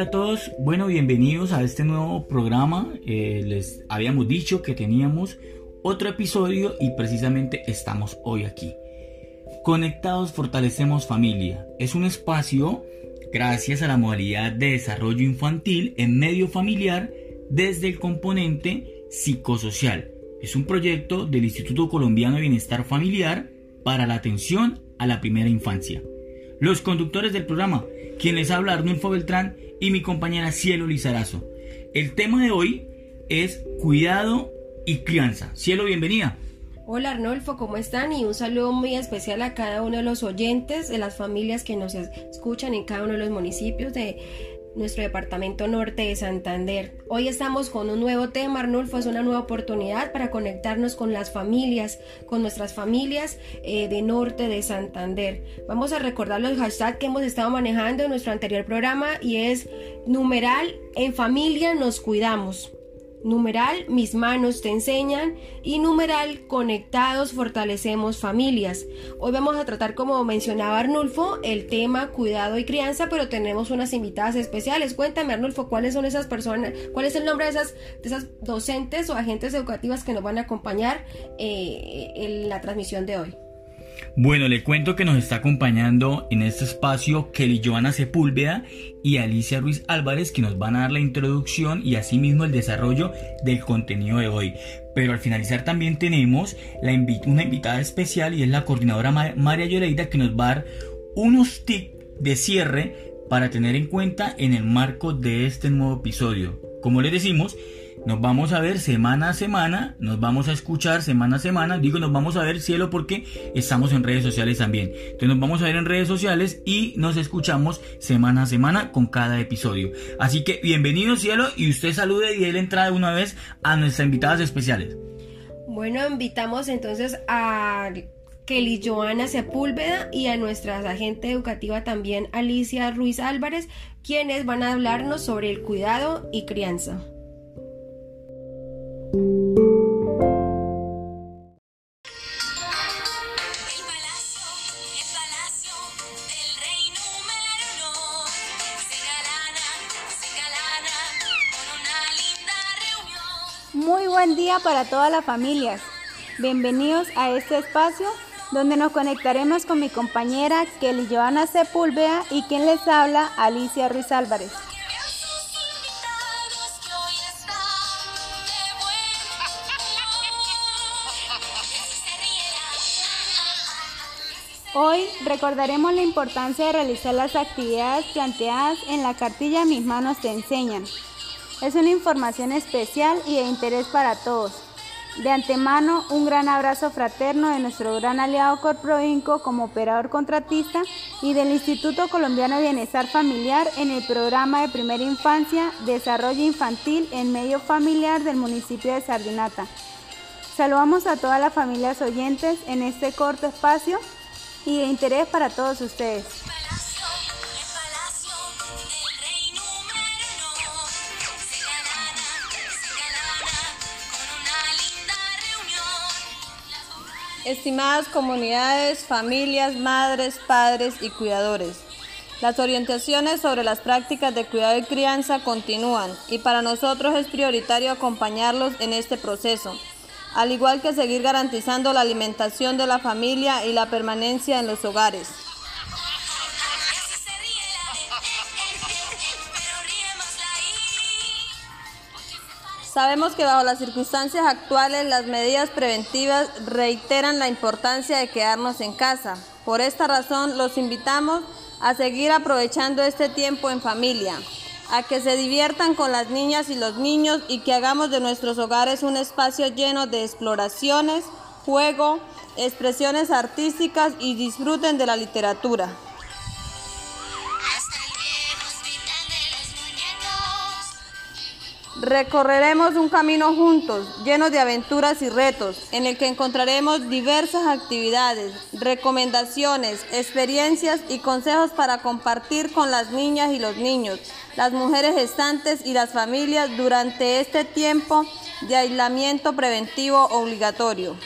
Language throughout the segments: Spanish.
hola a todos. Bueno, bienvenidos a este nuevo programa. Eh, les habíamos dicho que teníamos otro episodio y precisamente estamos hoy aquí. Conectados fortalecemos familia. Es un espacio gracias a la modalidad de desarrollo infantil en medio familiar desde el componente psicosocial. Es un proyecto del Instituto Colombiano de Bienestar Familiar para la atención a la primera infancia. Los conductores del programa, quien les habla Arnulfo Beltrán y mi compañera Cielo Lizarazo. El tema de hoy es cuidado y crianza. Cielo, bienvenida. Hola Arnulfo, ¿cómo están? Y un saludo muy especial a cada uno de los oyentes, de las familias que nos escuchan en cada uno de los municipios de nuestro departamento norte de Santander. Hoy estamos con un nuevo tema, Arnulfo, es una nueva oportunidad para conectarnos con las familias, con nuestras familias eh, de norte de Santander. Vamos a recordar los hashtags que hemos estado manejando en nuestro anterior programa y es numeral en familia nos cuidamos. Numeral, mis manos te enseñan. Y numeral, conectados fortalecemos familias. Hoy vamos a tratar, como mencionaba Arnulfo, el tema cuidado y crianza, pero tenemos unas invitadas especiales. Cuéntame, Arnulfo, cuáles son esas personas, cuál es el nombre de esas, de esas docentes o agentes educativas que nos van a acompañar eh, en la transmisión de hoy. Bueno, le cuento que nos está acompañando en este espacio Kelly Joana Sepúlveda y Alicia Ruiz Álvarez que nos van a dar la introducción y asimismo el desarrollo del contenido de hoy. Pero al finalizar también tenemos una invitada especial y es la coordinadora María Yoreida que nos va a dar unos tips de cierre para tener en cuenta en el marco de este nuevo episodio. Como les decimos, nos vamos a ver semana a semana, nos vamos a escuchar semana a semana. Digo, nos vamos a ver cielo porque estamos en redes sociales también. Entonces nos vamos a ver en redes sociales y nos escuchamos semana a semana con cada episodio. Así que bienvenido cielo y usted salude y dé la entrada una vez a nuestras invitadas especiales. Bueno, invitamos entonces a Kelly Joana Sepúlveda y a nuestra agente educativa también Alicia Ruiz Álvarez, quienes van a hablarnos sobre el cuidado y crianza. Muy buen día para todas las familias. Bienvenidos a este espacio donde nos conectaremos con mi compañera Kelly Joana Sepúlveda y quien les habla Alicia Ruiz Álvarez. Hoy recordaremos la importancia de realizar las actividades planteadas en la cartilla Mis manos te enseñan. Es una información especial y de interés para todos. De antemano, un gran abrazo fraterno de nuestro gran aliado Corproinco como operador contratista y del Instituto Colombiano de Bienestar Familiar en el programa de Primera Infancia, Desarrollo Infantil en Medio Familiar del municipio de Sardinata. Saludamos a todas las familias oyentes en este corto espacio y de interés para todos ustedes. Estimadas comunidades, familias, madres, padres y cuidadores, las orientaciones sobre las prácticas de cuidado y crianza continúan y para nosotros es prioritario acompañarlos en este proceso al igual que seguir garantizando la alimentación de la familia y la permanencia en los hogares. Sabemos que bajo las circunstancias actuales las medidas preventivas reiteran la importancia de quedarnos en casa. Por esta razón los invitamos a seguir aprovechando este tiempo en familia, a que se diviertan con las niñas y los niños y que hagamos de nuestros hogares un espacio lleno de exploraciones, juego, expresiones artísticas y disfruten de la literatura. Recorreremos un camino juntos, lleno de aventuras y retos, en el que encontraremos diversas actividades, recomendaciones, experiencias y consejos para compartir con las niñas y los niños, las mujeres gestantes y las familias durante este tiempo de aislamiento preventivo obligatorio.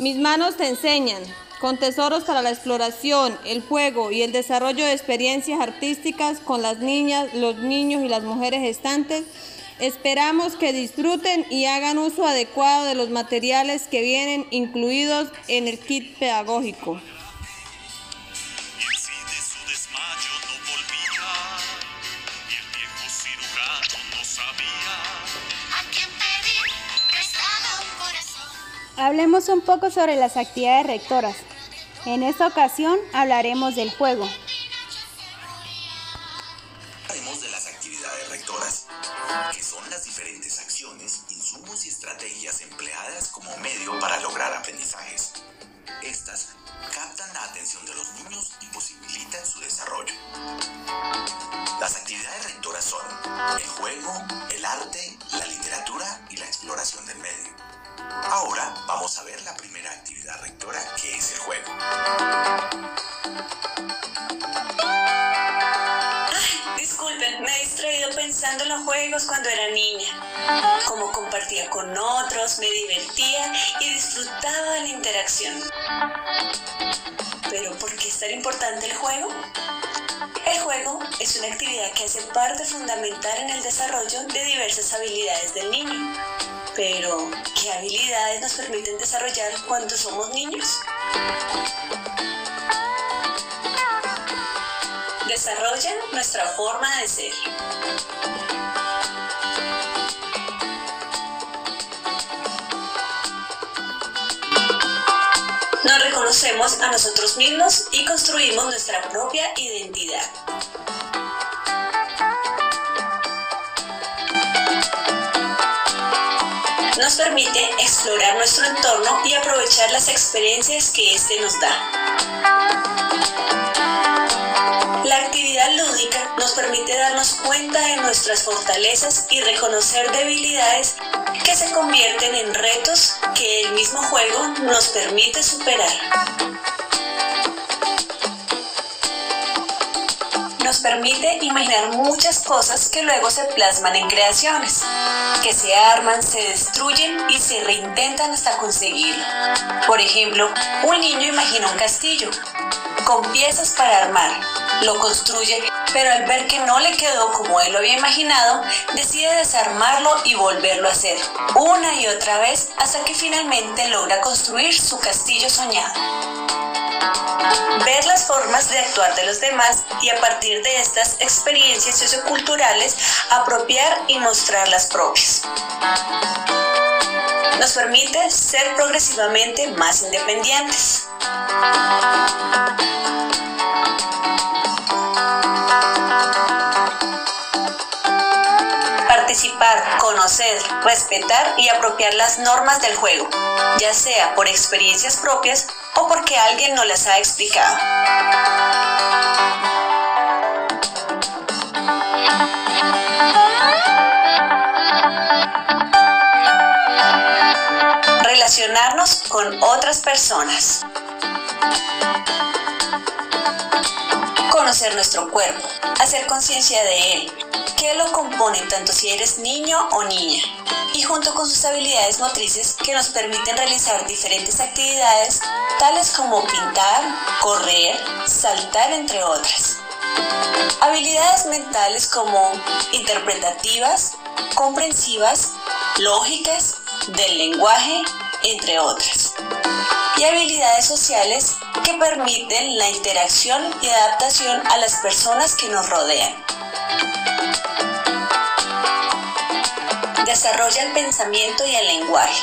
Mis manos te enseñan. Con tesoros para la exploración, el juego y el desarrollo de experiencias artísticas con las niñas, los niños y las mujeres gestantes, esperamos que disfruten y hagan uso adecuado de los materiales que vienen incluidos en el kit pedagógico. Hablemos un poco sobre las actividades rectoras. En esta ocasión hablaremos del juego. Hablaremos de las actividades rectoras, que son las diferentes acciones, insumos y estrategias empleadas como medio para lograr aprendizajes. Estas captan la atención de los niños y posibilitan su desarrollo. Las actividades rectoras son el juego, el arte, la literatura y la exploración del medio. Ahora vamos a ver la primera actividad rectora, que es el juego. Disculpen, me he distraído pensando en los juegos cuando era niña. Cómo compartía con otros, me divertía y disfrutaba la interacción. Pero ¿por qué es tan importante el juego? El juego es una actividad que hace parte fundamental en el desarrollo de diversas habilidades del niño pero, ¿qué habilidades nos permiten desarrollar cuando somos niños? Desarrollan nuestra forma de ser. Nos reconocemos a nosotros mismos y construimos nuestra propia identidad. Nos permite explorar nuestro entorno y aprovechar las experiencias que éste nos da. La actividad lúdica nos permite darnos cuenta de nuestras fortalezas y reconocer debilidades que se convierten en retos que el mismo juego nos permite superar. Nos permite imaginar muchas cosas que luego se plasman en creaciones, que se arman, se destruyen y se reintentan hasta conseguirlo. Por ejemplo, un niño imagina un castillo con piezas para armar, lo construye, pero al ver que no le quedó como él lo había imaginado, decide desarmarlo y volverlo a hacer, una y otra vez hasta que finalmente logra construir su castillo soñado ver las formas de actuar de los demás y a partir de estas experiencias socioculturales apropiar y mostrar las propias. Nos permite ser progresivamente más independientes. Participar, conocer, respetar y apropiar las normas del juego, ya sea por experiencias propias o porque alguien no las ha explicado. Relacionarnos con otras personas. Conocer nuestro cuerpo, hacer conciencia de él, qué lo compone tanto si eres niño o niña y junto con sus habilidades motrices que nos permiten realizar diferentes actividades tales como pintar, correr, saltar, entre otras. Habilidades mentales como interpretativas, comprensivas, lógicas, del lenguaje, entre otras. Y habilidades sociales que permiten la interacción y adaptación a las personas que nos rodean. Desarrolla el pensamiento y el lenguaje.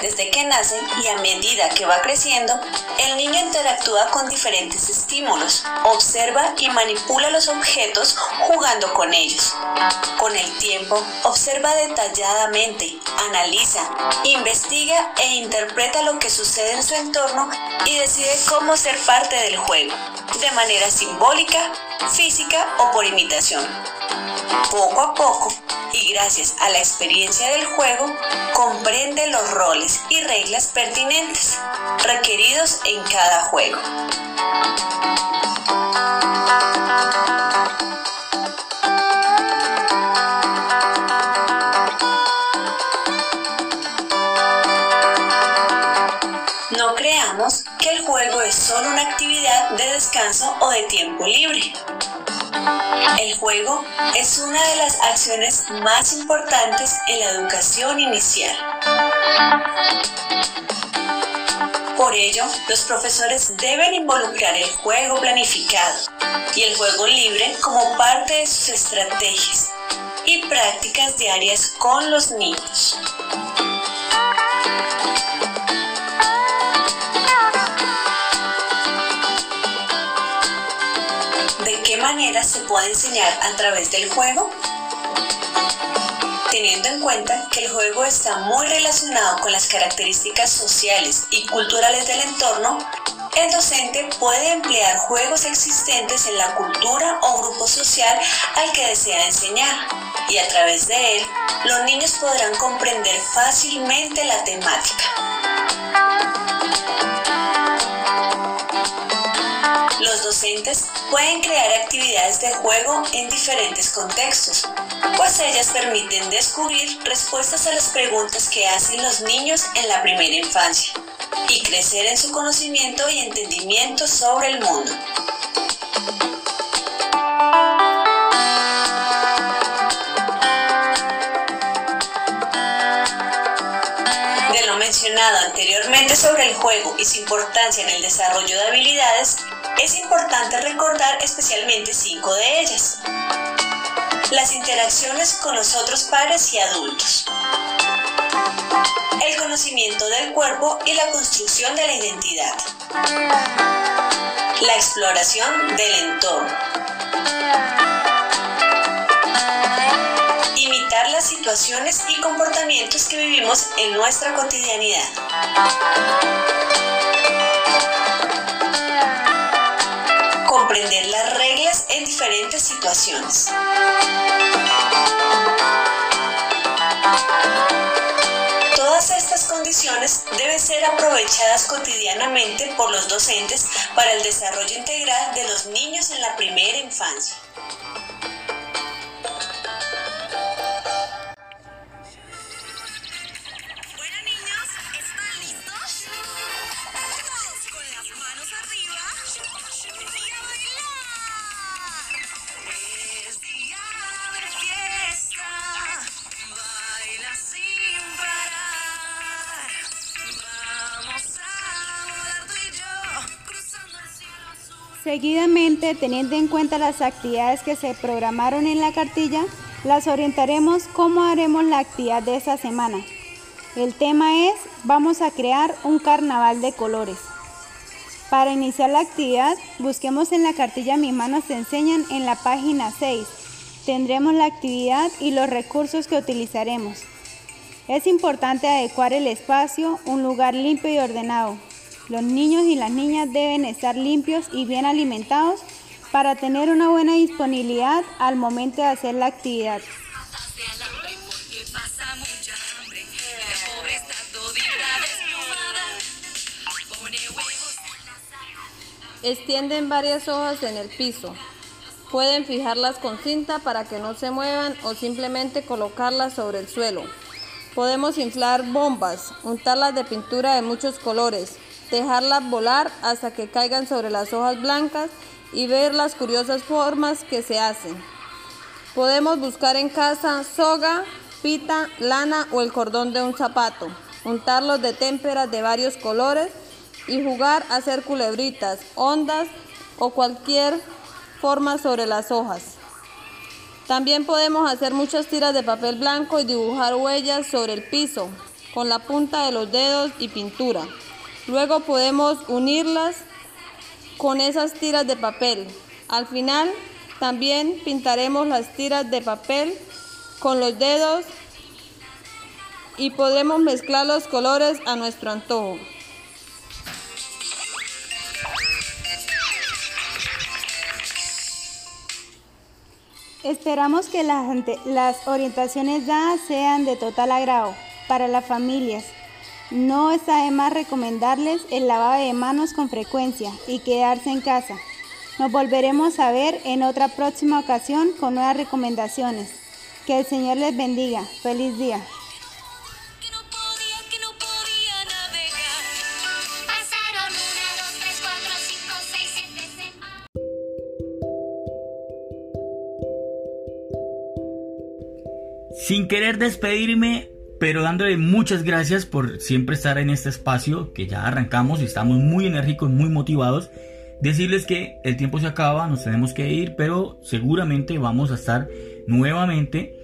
Desde que nace y a medida que va creciendo, el niño interactúa con diferentes estímulos, observa y manipula los objetos jugando con ellos. Con el tiempo, observa detalladamente, analiza, investiga e interpreta lo que sucede en su entorno y decide cómo ser parte del juego, de manera simbólica, física o por imitación. Poco a poco, y gracias a la experiencia del juego, comprende los roles y reglas pertinentes requeridos en cada juego. No creamos que el juego es solo una actividad de descanso o de tiempo libre. El juego es una de las acciones más importantes en la educación inicial. Por ello, los profesores deben involucrar el juego planificado y el juego libre como parte de sus estrategias y prácticas diarias con los niños. Manera se puede enseñar a través del juego? Teniendo en cuenta que el juego está muy relacionado con las características sociales y culturales del entorno, el docente puede emplear juegos existentes en la cultura o grupo social al que desea enseñar y a través de él los niños podrán comprender fácilmente la temática. Los docentes pueden crear actividades de juego en diferentes contextos, pues ellas permiten descubrir respuestas a las preguntas que hacen los niños en la primera infancia y crecer en su conocimiento y entendimiento sobre el mundo. Mencionado anteriormente sobre el juego y su importancia en el desarrollo de habilidades, es importante recordar especialmente cinco de ellas. Las interacciones con los otros padres y adultos. El conocimiento del cuerpo y la construcción de la identidad. La exploración del entorno. Imitar las situaciones y comportamientos que vivimos en nuestra cotidianidad. Comprender las reglas en diferentes situaciones. Todas estas condiciones deben ser aprovechadas cotidianamente por los docentes para el desarrollo integral de los niños en la primera infancia. Seguidamente, teniendo en cuenta las actividades que se programaron en la cartilla, las orientaremos cómo haremos la actividad de esa semana. El tema es, vamos a crear un carnaval de colores. Para iniciar la actividad, busquemos en la cartilla Mis manos te enseñan en la página 6. Tendremos la actividad y los recursos que utilizaremos. Es importante adecuar el espacio, un lugar limpio y ordenado. Los niños y las niñas deben estar limpios y bien alimentados para tener una buena disponibilidad al momento de hacer la actividad. Extienden varias hojas en el piso. Pueden fijarlas con cinta para que no se muevan o simplemente colocarlas sobre el suelo. Podemos inflar bombas, untarlas de pintura de muchos colores, dejarlas volar hasta que caigan sobre las hojas blancas y ver las curiosas formas que se hacen. Podemos buscar en casa soga, pita, lana o el cordón de un zapato, untarlos de témperas de varios colores y jugar a hacer culebritas, ondas o cualquier forma sobre las hojas. También podemos hacer muchas tiras de papel blanco y dibujar huellas sobre el piso con la punta de los dedos y pintura. Luego podemos unirlas con esas tiras de papel. Al final también pintaremos las tiras de papel con los dedos y podremos mezclar los colores a nuestro antojo. Esperamos que las, las orientaciones dadas sean de total agrado para las familias no está de más recomendarles el lavado de manos con frecuencia y quedarse en casa. Nos volveremos a ver en otra próxima ocasión con nuevas recomendaciones. Que el Señor les bendiga. Feliz día. Sin querer despedirme, pero dándole muchas gracias por siempre estar en este espacio, que ya arrancamos y estamos muy enérgicos, muy motivados. Decirles que el tiempo se acaba, nos tenemos que ir, pero seguramente vamos a estar nuevamente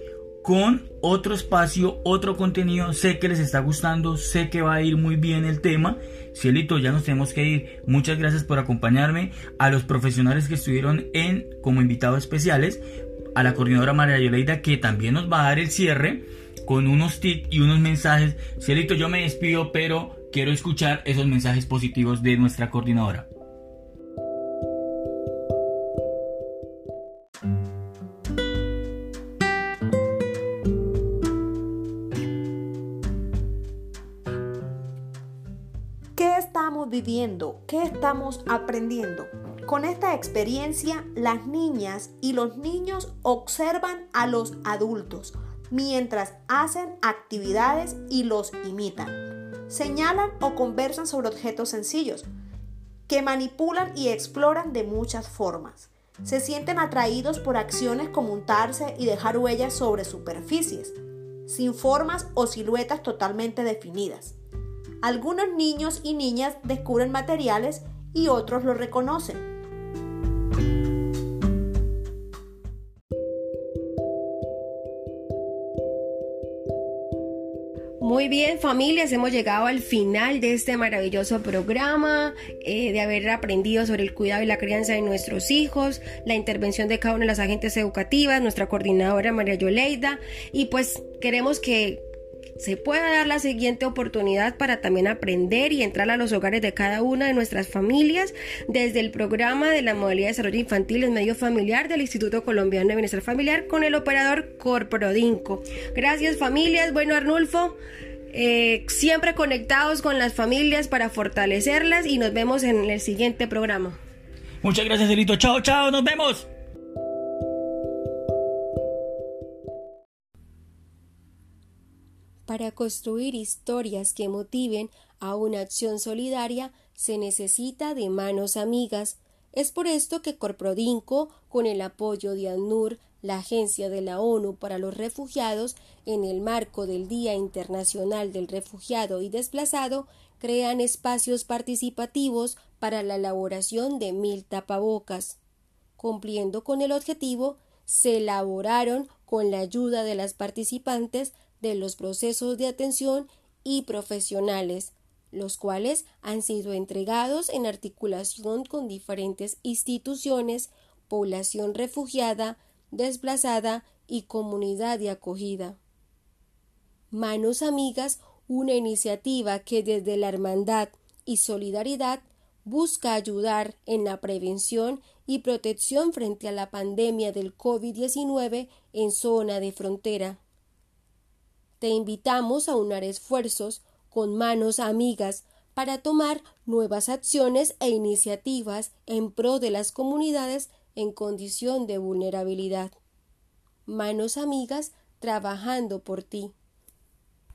con otro espacio, otro contenido. Sé que les está gustando, sé que va a ir muy bien el tema. Cielito, ya nos tenemos que ir. Muchas gracias por acompañarme. A los profesionales que estuvieron en como invitados especiales. A la coordinadora María Yoleida que también nos va a dar el cierre con unos tips y unos mensajes. Cielito, yo me despido, pero quiero escuchar esos mensajes positivos de nuestra coordinadora. viviendo, qué estamos aprendiendo. Con esta experiencia, las niñas y los niños observan a los adultos mientras hacen actividades y los imitan. Señalan o conversan sobre objetos sencillos que manipulan y exploran de muchas formas. Se sienten atraídos por acciones como untarse y dejar huellas sobre superficies, sin formas o siluetas totalmente definidas. Algunos niños y niñas descubren materiales y otros lo reconocen. Bien, familias, hemos llegado al final de este maravilloso programa, eh, de haber aprendido sobre el cuidado y la crianza de nuestros hijos, la intervención de cada una de las agentes educativas, nuestra coordinadora María Yoleida, y pues queremos que se pueda dar la siguiente oportunidad para también aprender y entrar a los hogares de cada una de nuestras familias desde el programa de la modalidad de desarrollo infantil en medio familiar del Instituto Colombiano de Bienestar Familiar con el operador Corprodinco. Gracias familias. Bueno, Arnulfo. Eh, siempre conectados con las familias para fortalecerlas y nos vemos en el siguiente programa. Muchas gracias, Elito. Chao, chao, nos vemos. Para construir historias que motiven a una acción solidaria se necesita de manos amigas. Es por esto que Corprodinco, con el apoyo de ANUR, la Agencia de la ONU para los Refugiados, en el marco del Día Internacional del Refugiado y Desplazado, crean espacios participativos para la elaboración de mil tapabocas. Cumpliendo con el objetivo, se elaboraron con la ayuda de las participantes de los procesos de atención y profesionales, los cuales han sido entregados en articulación con diferentes instituciones, población refugiada, desplazada y comunidad de acogida. Manos Amigas, una iniciativa que desde la hermandad y solidaridad busca ayudar en la prevención y protección frente a la pandemia del COVID-19 en zona de frontera. Te invitamos a unar esfuerzos con manos amigas para tomar nuevas acciones e iniciativas en pro de las comunidades en condición de vulnerabilidad. Manos amigas trabajando por ti.